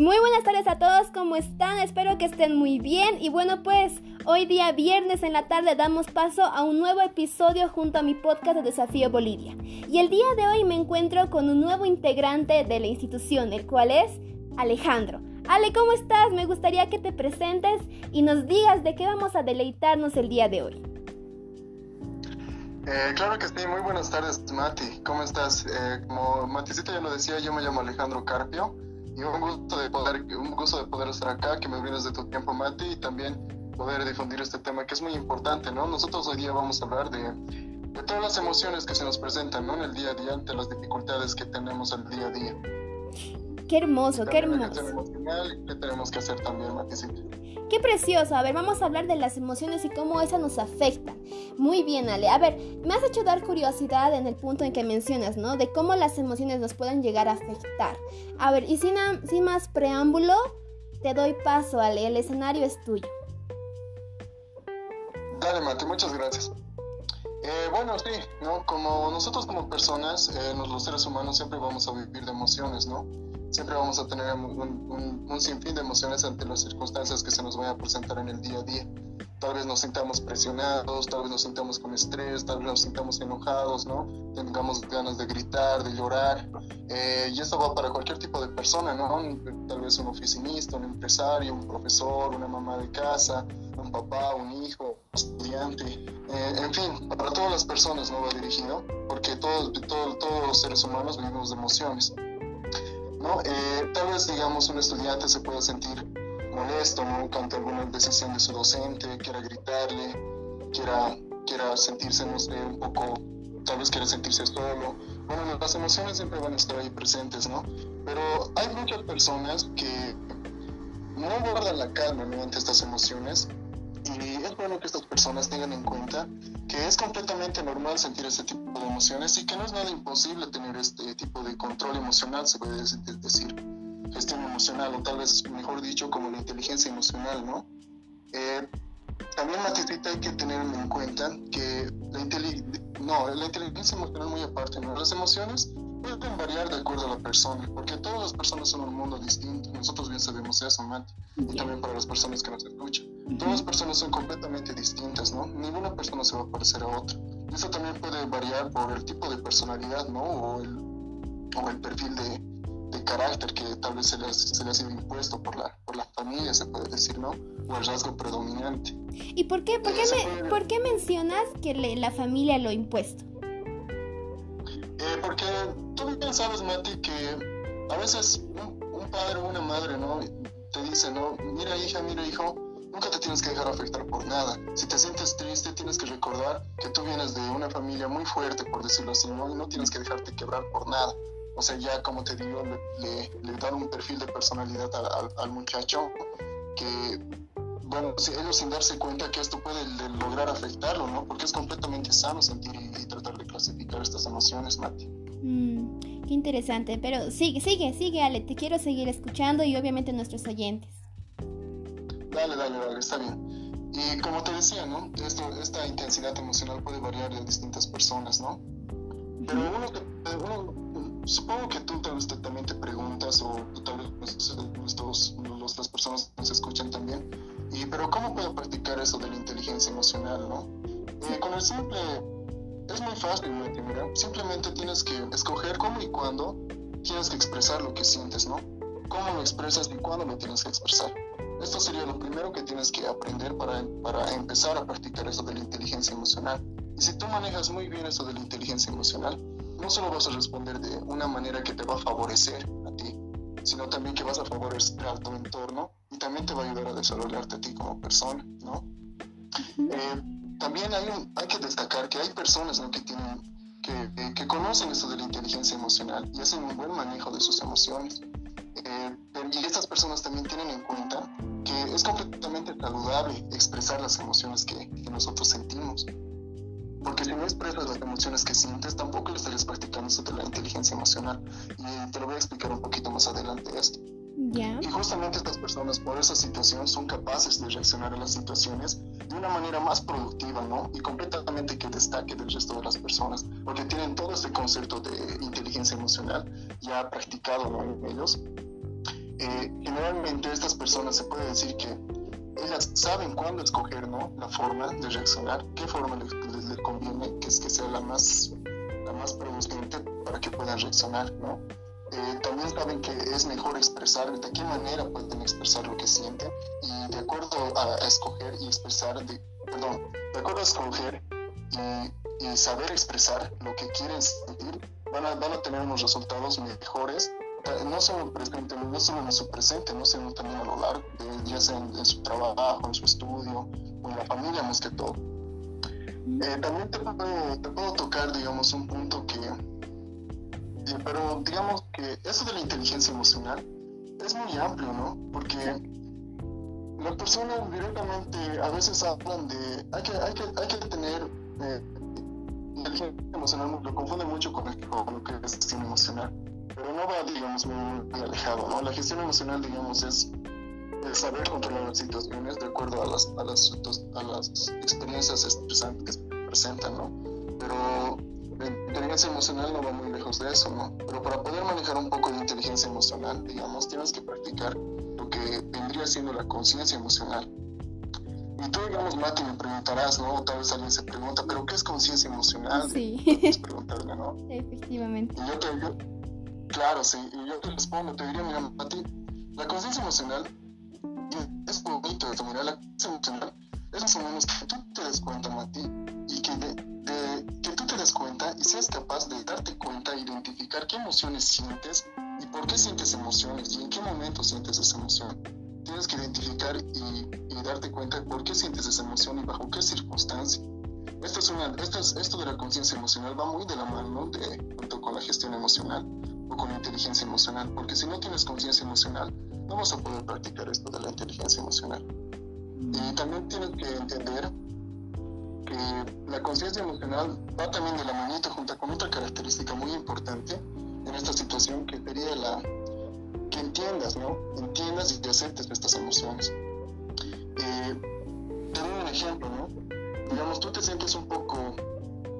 Muy buenas tardes a todos, ¿cómo están? Espero que estén muy bien. Y bueno, pues hoy día viernes en la tarde damos paso a un nuevo episodio junto a mi podcast de Desafío Bolivia. Y el día de hoy me encuentro con un nuevo integrante de la institución, el cual es Alejandro. Ale, ¿cómo estás? Me gustaría que te presentes y nos digas de qué vamos a deleitarnos el día de hoy. Eh, claro que sí, muy buenas tardes Mati, ¿cómo estás? Eh, como Maticita ya lo decía, yo me llamo Alejandro Carpio y un gusto de poder, un gusto de poder estar acá, que me brindes de tu tiempo, Mati, y también poder difundir este tema que es muy importante, ¿no? Nosotros hoy día vamos a hablar de, de todas las emociones que se nos presentan, ¿no? En el día a día, ante las dificultades que tenemos al día a día. Qué hermoso, qué hermoso. ¿Qué tenemos que hacer también, Maticita? Qué precioso. A ver, vamos a hablar de las emociones y cómo esas nos afectan. Muy bien, Ale. A ver, me has hecho dar curiosidad en el punto en que mencionas, ¿no? De cómo las emociones nos pueden llegar a afectar. A ver, y sin, sin más preámbulo, te doy paso, Ale. El escenario es tuyo. Dale, Mati, muchas gracias. Eh, bueno, sí, ¿no? Como nosotros como personas, eh, los seres humanos siempre vamos a vivir de emociones, ¿no? Siempre vamos a tener un, un, sinfín de emociones ante las circunstancias que se nos vayan a presentar en el día a día. Tal vez nos sintamos presionados, tal vez nos sintamos con estrés, tal vez nos sintamos enojados, ¿no? Tengamos ganas de gritar, de llorar. Eh, y esto va para cualquier tipo de persona, ¿no? Tal vez un oficinista, un empresario, un profesor, una mamá de casa, un papá, un hijo, un estudiante. Eh, en fin, para todas las personas no va dirigido, porque todos, todos, todos los seres humanos vivimos de emociones. ¿No? Eh, tal vez, digamos, un estudiante se pueda sentir molesto, ¿no? Ante alguna decisión de su docente, quiera gritarle, quiera, quiera sentirse, no sé, un poco, tal vez quiera sentirse solo. Bueno, las emociones siempre van a estar ahí presentes, ¿no? Pero hay muchas personas que no guardan la calma ¿no? ante estas emociones y es bueno que estas personas tengan en cuenta que es completamente normal sentir este tipo de emociones y que no es nada imposible tener este tipo de control emocional, se puede decir, gestión emocional, o tal vez, mejor dicho, como la inteligencia emocional, ¿no? Eh, también, Maticita, hay que tener en cuenta que la, no, la inteligencia emocional muy aparte, ¿no? Las emociones pueden variar de acuerdo a la persona, porque todas las personas son un mundo distinto. Nosotros bien sabemos eso, Mati, y también para las personas que nos escuchan. Todas las personas son completamente distintas, ¿no? Ninguna persona se va a parecer a otra. Eso también puede variar por el tipo de personalidad, ¿no? O el, o el perfil de, de, carácter que tal vez se le, se le ha sido impuesto por la, por la familia, se puede decir, ¿no? O el rasgo predominante. ¿Y por qué, por qué, me, ¿por qué mencionas que le, la familia lo ha impuesto? Porque tú bien sabes, Mati, que a veces un, un padre o una madre, ¿no? Te dice, ¿no? Mira, hija, mira, hijo, nunca te tienes que dejar afectar por nada. Si te sientes triste, tienes que recordar que tú vienes de una familia muy fuerte, por decirlo así, ¿no? Y no tienes que dejarte quebrar por nada. O sea, ya como te digo, le, le, dan un perfil de personalidad al, al, muchacho que, bueno, ellos sin darse cuenta que esto puede lograr afectarlo, ¿no? Porque es completamente sano sentir y, y tratar clasificar estas emociones, Mati. Mm, qué interesante, pero sigue, sigue, sigue, Ale, te quiero seguir escuchando y obviamente nuestros oyentes. Dale, dale, dale, está bien. Y como te decía, ¿no? Esto, esta intensidad emocional puede variar de distintas personas, ¿no? Pero uno, uno supongo que tú tal vez te, también te preguntas, o tal vez nuestros, los, las personas nos escuchan también, y, pero ¿cómo puedo practicar eso de la inteligencia emocional, no? Eh, con el simple, es muy fácil, ¿no? Mira, simplemente tienes que escoger cómo y cuándo tienes que expresar lo que sientes, ¿no? Cómo lo expresas y cuándo lo tienes que expresar. Esto sería lo primero que tienes que aprender para, para empezar a practicar eso de la inteligencia emocional. Y si tú manejas muy bien eso de la inteligencia emocional, no solo vas a responder de una manera que te va a favorecer a ti, sino también que vas a favorecer a tu entorno y también te va a ayudar a desarrollarte a ti como persona, ¿no? Eh, también hay, hay que destacar que hay personas que tienen que, que, conocen eso de la inteligencia emocional y hacen un buen manejo de sus emociones. Eh, y estas personas también tienen en cuenta que es completamente saludable expresar las emociones que, nosotros sentimos. Porque si no expresas las emociones que sientes, tampoco estarías practicando eso de la inteligencia emocional. Y te lo voy a explicar un poquito más adelante esto. Yeah. Y justamente estas personas por esa situación son capaces de reaccionar a las situaciones de una manera más productiva, ¿no? Y completamente que destaque del resto de las personas, porque tienen todo este concepto de inteligencia emocional ya practicado ¿no? en ellos. eh, generalmente estas personas se puede decir que ellas saben cuándo escoger ¿no? la forma de reaccionar, qué forma les, conviene, que es que sea la más, la más producente para que puedan reaccionar. ¿no? Eh, también saben que es mejor expresar de qué manera pueden expresar lo que sienten. Y de acuerdo a, escoger y expresar, de, perdón, de acuerdo a escoger y, y, saber expresar lo que quieren sentir, van a, van a tener unos resultados mejores. No solo, presente, no solo en su presente, no sino también a lo largo, de, ya sea en, su trabajo, en su estudio, o en la familia más que todo. Eh, también te puedo, te puedo, tocar, digamos, un punto que, eh, pero digamos que eso de la inteligencia emocional es muy amplio, ¿no? Porque las personas directamente a veces hablan de, hay que, hay que, hay que tener eh, inteligencia emocional, lo confunde mucho con, el, con lo que es gestión emocional pero no va, digamos, muy, alejado, ¿no? La gestión emocional, digamos, es saber controlar las situaciones de acuerdo a las, a las, a las experiencias estresantes que se presentan, ¿no? Pero la inteligencia emocional no va muy lejos de eso, ¿no? Pero para poder manejar un poco de inteligencia emocional, digamos, tienes que practicar lo que vendría siendo la conciencia emocional. Y tú, digamos, Mati, me preguntarás, ¿no? Tal vez alguien se pregunta, ¿pero qué es conciencia emocional? Sí. Puedes preguntarme, ¿no? Efectivamente. Y yo te, yo, Claro, sí, y yo te respondo, te diría, mira, Mati, la conciencia emocional es bonito mira, la conciencia emocional es más o menos que tú te des cuenta, Mati, y que, de, des cuenta y seas capaz de darte cuenta, identificar qué emociones sientes y por qué sientes emociones y en qué momento sientes esa emoción. Tienes que identificar y, y darte cuenta por qué sientes esa emoción y bajo qué circunstancia. Esto, es una, esto, es, esto de la conciencia emocional va muy de la mano de, junto con la gestión emocional o con la inteligencia emocional, porque si no tienes conciencia emocional, no vas a poder practicar esto de la inteligencia emocional. Y también tienes que entender la conciencia emocional va también de la manita junto con otra característica muy importante en esta situación que sería la que entiendas, ¿no? Entiendas y te aceptes estas emociones. Eh, te doy un ejemplo, ¿no? Digamos, tú te sientes un poco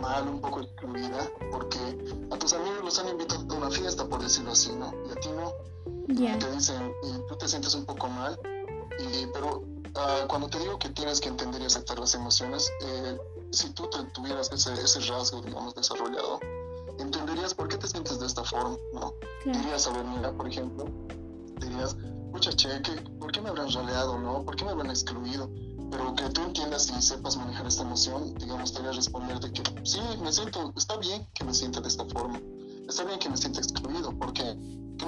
mal, un poco excluida, porque a tus amigos los han invitado a una fiesta, por decirlo así, ¿no? Y a ti no. Te dicen, y tú te sientes un poco mal, y, pero uh, cuando te digo que tienes que entender y aceptar las emociones, eh, si tú te, tuvieras ese, ese rasgo, digamos, desarrollado, entenderías por qué te sientes de esta forma, ¿no? Dirías, a ver, mira, por ejemplo, dirías, pucha, che, ¿por qué me habrán raleado, no? ¿Por qué me habrán excluido? pero que tú entiendas y sepas manejar esta emoción, digamos, te voy a responder de que sí, me siento, está bien que me sienta de esta forma, está bien que me sienta excluido,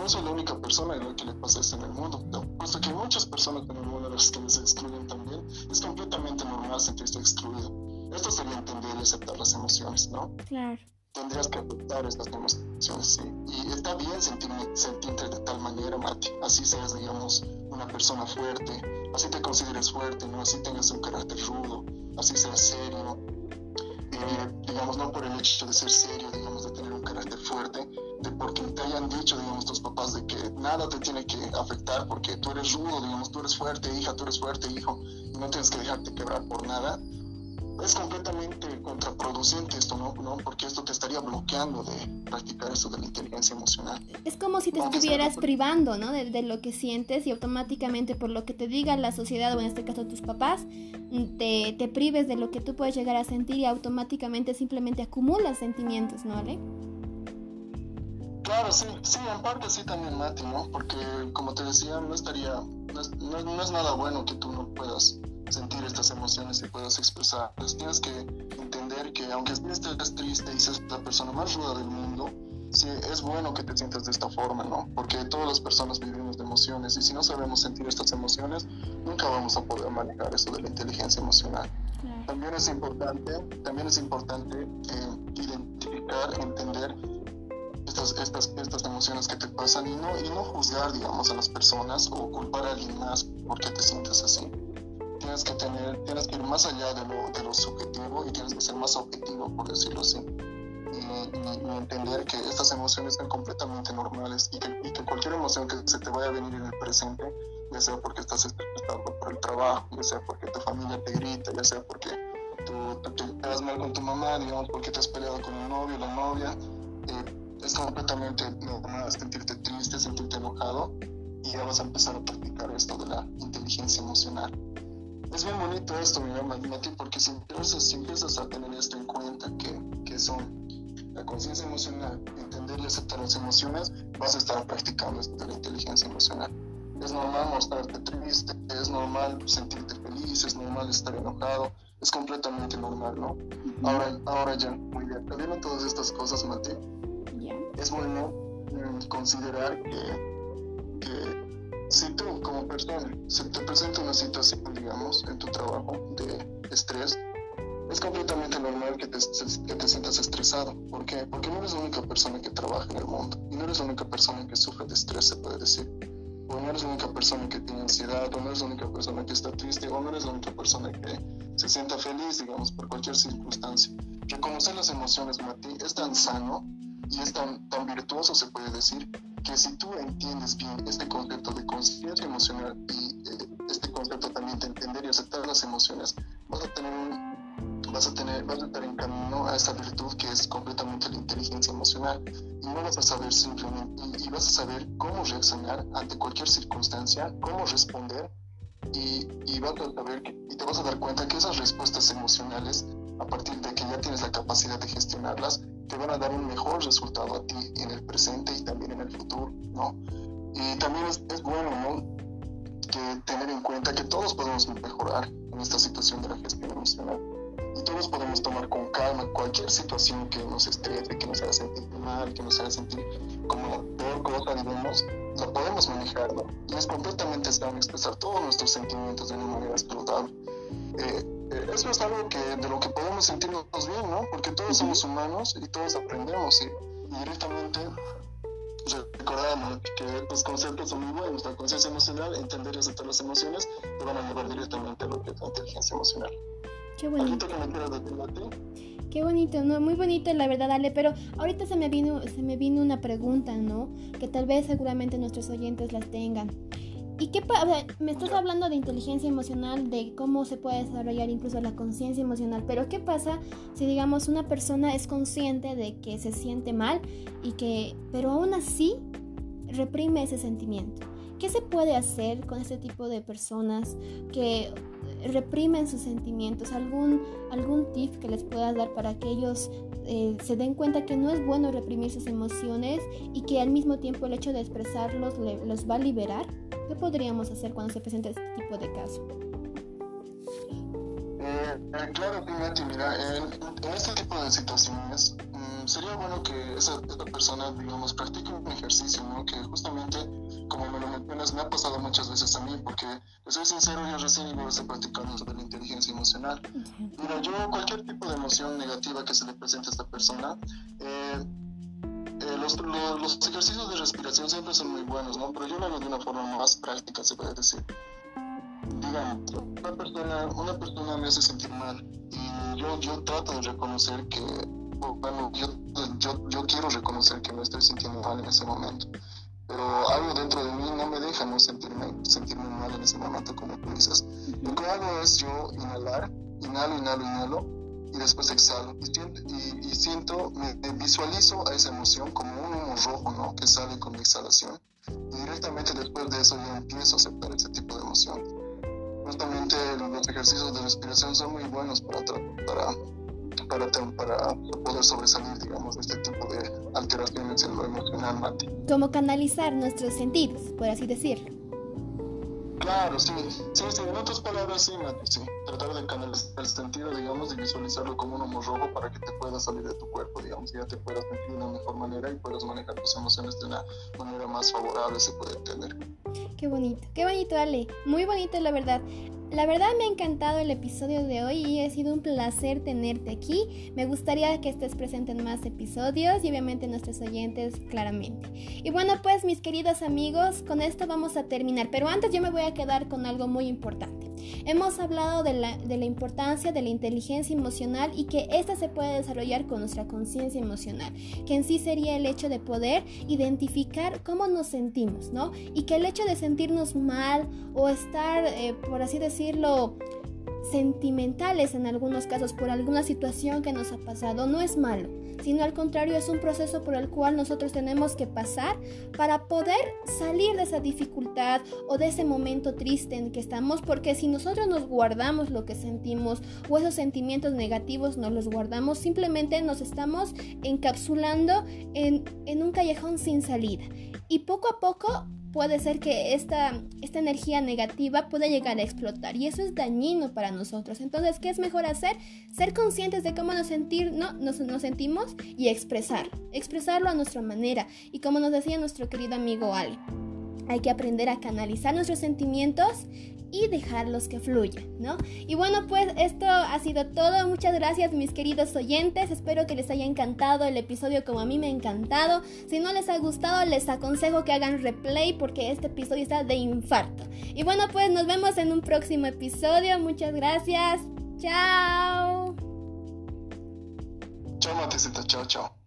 no soy la única persona a la que le pasa esto en el mundo, puesto que hay muchas personas en el mundo a las que les excluyen también, es completamente normal sentirse excluido. Esto sería entender y aceptar las emociones, ¿no? Claro. Tendrías que aceptar estas emociones, sí. Y está bien sentirme, sentirte de tal manera, Mati, así seas, digamos, una persona fuerte, así te consideres fuerte, ¿no? así tengas un carácter rudo, así seas serio, eh, digamos, no por el hecho de ser serio, digamos, de tener un carácter fuerte, de porque te hayan dicho, digamos, tus papás de que nada te tiene que afectar porque tú eres rudo, digamos, tú eres fuerte, hija, tú eres fuerte, hijo, y no tienes que dejarte quebrar por nada, es completamente contraproducente esto, ¿no? ¿no? Porque esto te estaría bloqueando de practicar eso de la inteligencia emocional. Es como si te estuvieras privando, ¿no? De, de, lo que sientes y automáticamente por lo que te diga la sociedad o en este caso tus papás, te, te prives de lo que tú puedes llegar a sentir y automáticamente simplemente acumulas sentimientos, ¿no, Ale? Claro, sí, sí, en parte sí también, Mati, ¿no? Porque como te decía, no estaría, no es, no es nada bueno que tú no puedas sentir estas emociones y puedas expresarlas. Tienes que entender que aunque estés triste y seas la persona más ruda del mundo, sí, es bueno que te sientas de esta forma, ¿no? Porque todas las personas vivimos de emociones y si no sabemos sentir estas emociones, nunca vamos a poder manejar eso de la inteligencia emocional. También es importante, también es importante eh, identificar, entender estas, estas, estas emociones que te pasan y no, y no juzgar, digamos, a las personas o culpar a alguien más porque te sientes así tienes que tener, tienes que ir más allá de lo, de lo subjetivo y tienes que ser más objetivo, por decirlo así. Y, entender que estas emociones son completamente normales y que, y que, cualquier emoción que se te vaya a venir en el presente, ya sea porque estás estresado por el trabajo, ya sea porque tu familia te grita, ya sea porque tú, te quedas mal con tu mamá, digamos, porque te has peleado con el novio, la novia, eh, es completamente normal sentirte triste, sentirte enojado y ya vas a empezar a practicar esto de la inteligencia emocional. Es bien bonito esto, mi Mati, porque si empiezas, si empiezas a tener esto en cuenta, que, que son la conciencia emocional, entender y aceptar las emociones, vas a estar practicando esto de la inteligencia emocional. Es normal mostrarte triste, es normal sentirte feliz, es normal estar enojado, es completamente normal, ¿no? Ahora, ahora ya, muy bien. Sabiendo todas estas cosas, Mati, es bueno mm, considerar que, que si tú como persona se te presenta una situación, digamos, en tu trabajo de estrés, es completamente normal que te, que te sientas estresado. ¿Por qué? Porque no eres la única persona que trabaja en el mundo y no eres la única persona que sufre de estrés, se puede decir. O no eres la única persona que tiene ansiedad, o no eres la única persona que está triste, o no eres la única persona que se sienta feliz, digamos, por cualquier circunstancia. Reconocer las emociones, Mati, es tan sano y es tan, tan virtuoso, se puede decir, que si tú entiendes bien este concepto de conciencia emocional y eh, este concepto también de entender y aceptar las emociones, vas a tener vas a tener, vas a estar en camino a esta virtud que es completamente la inteligencia emocional. Y no vas a saber simplemente y, vas a saber cómo reaccionar ante cualquier circunstancia, cómo responder y, y vas a saber y te vas a dar cuenta que esas respuestas emocionales a partir de que ya tienes la capacidad de gestionarlas te van a dar un mejor resultado a ti en el presente y también en el futuro, ¿no? Y también es, es bueno, ¿no? Que tener en cuenta que todos podemos mejorar en esta situación de la gestión emocional y todos podemos tomar con calma cualquier situación que nos estrese, que nos haga sentir mal, que nos haga sentir como peor cosa, digamos, la podemos manejar, ¿no? Y es completamente sano expresar todos nuestros sentimientos de una manera saludable. Eh, eh, eso es algo que, de lo que podemos sentirnos bien, ¿no? Porque todos somos humanos y todos aprendemos y, directamente recordamos que los conceptos son muy buenos. La conciencia emocional, entender y aceptar las emociones, te van a llevar directamente a lo que es la inteligencia emocional. Qué bonito. Qué bonito, ¿no? Muy bonito, la verdad, Ale, pero ahorita se me vino, se me vino una pregunta, ¿no? Que tal vez seguramente nuestros oyentes las tengan. ¿Y qué pasa? Me estás hablando de inteligencia emocional, de cómo se puede desarrollar incluso la conciencia emocional, pero ¿qué pasa si digamos una persona es consciente de que se siente mal y que, pero aún así reprime ese sentimiento? ¿Qué se puede hacer con este tipo de personas que reprimen sus sentimientos? ¿Algún, algún tip que les puedas dar para que ellos eh, se den cuenta que no es bueno reprimir sus emociones y que al mismo tiempo el hecho de expresarlos los va a liberar? ¿Qué podríamos hacer cuando se presenta este tipo de caso? Eh, eh, claro, mira, en, este tipo de situaciones mm, sería bueno que esa, esa, persona, digamos, practique un ejercicio, ¿no? Que justamente como me lo mencionas, me ha pasado muchas veces a mí, porque, soy sincero, yo recién iba a practicando sobre la inteligencia emocional. Mira, yo cualquier tipo de emoción negativa que se le presente a esta persona, eh, eh, los, los, ejercicios de respiración siempre son muy buenos, ¿no? Pero yo lo hago de una forma más práctica, se puede decir. Digamos, una persona, una persona me hace sentir mal y yo, yo trato de reconocer que, bueno, yo, yo, yo quiero reconocer que me estoy sintiendo mal en ese momento pero algo dentro de mí no me hago es yo inhalar, inhalo, inhalo, inhalo, y después exhalo. Y siento, y, siento me, visualizo a esa emoción como un humo rojo, ¿no? Que sale con mi exhalación. Y directamente después de eso yo empiezo a aceptar ese tipo de emoción. Justamente los ejercicios de respiración son muy buenos para, para para, para poder sobresalir, digamos, de este tipo de alteraciones en lo emocional, Mati. Como canalizar nuestros sentidos, por así decirlo. Claro, sí, sí, sí, en otras palabras, sí, Mati, sí. Tratar de canalizar el sentido, digamos, de visualizarlo como un humo rojo para que te pueda salir de tu cuerpo, digamos, y ya te puedas sentir de una mejor manera y puedas manejar tus emociones de una manera más favorable, se puede entender. Qué bonito, qué bonito, Ale. Muy bonito, la verdad. La verdad me ha encantado el episodio de hoy y ha sido un placer tenerte aquí. Me gustaría que estés presente en más episodios y obviamente nuestros oyentes claramente. Y bueno pues mis queridos amigos, con esto vamos a terminar, pero antes yo me voy a quedar con algo muy importante. Hemos hablado de la, importancia de la inteligencia emocional y que ésta se puede desarrollar con nuestra conciencia emocional, que en sí sería el hecho de poder identificar cómo nos sentimos, ¿no? Y que el hecho de sentirnos mal o estar, eh, por así decirlo, sentimentales en algunos casos por alguna situación que nos ha pasado no es malo sino al contrario es un proceso por el cual nosotros tenemos que pasar para poder salir de esa dificultad o de ese momento triste en que estamos, porque si nosotros nos guardamos lo que sentimos o esos sentimientos negativos nos los guardamos, simplemente nos estamos encapsulando en, en un callejón sin salida. Y poco a poco puede ser que esta, esta energía negativa pueda llegar a explotar y eso es dañino para nosotros. Entonces, ¿qué es mejor hacer? Ser conscientes de cómo nos, nos, sentimos y expresar, expresarlo a nuestra manera. Y como nos decía nuestro querido amigo Ali, hay que aprender a canalizar nuestros sentimientos y dejarlos que fluyan, ¿no? Y bueno, pues esto ha sido todo. Muchas gracias mis queridos oyentes. Espero que les haya encantado el episodio como a mí me ha encantado. Si no les ha gustado, les aconsejo que hagan replay porque este episodio está de infarto. Y bueno, pues nos vemos en un próximo episodio. Muchas gracias. Chao. Chao, Matecita. Chao, chao.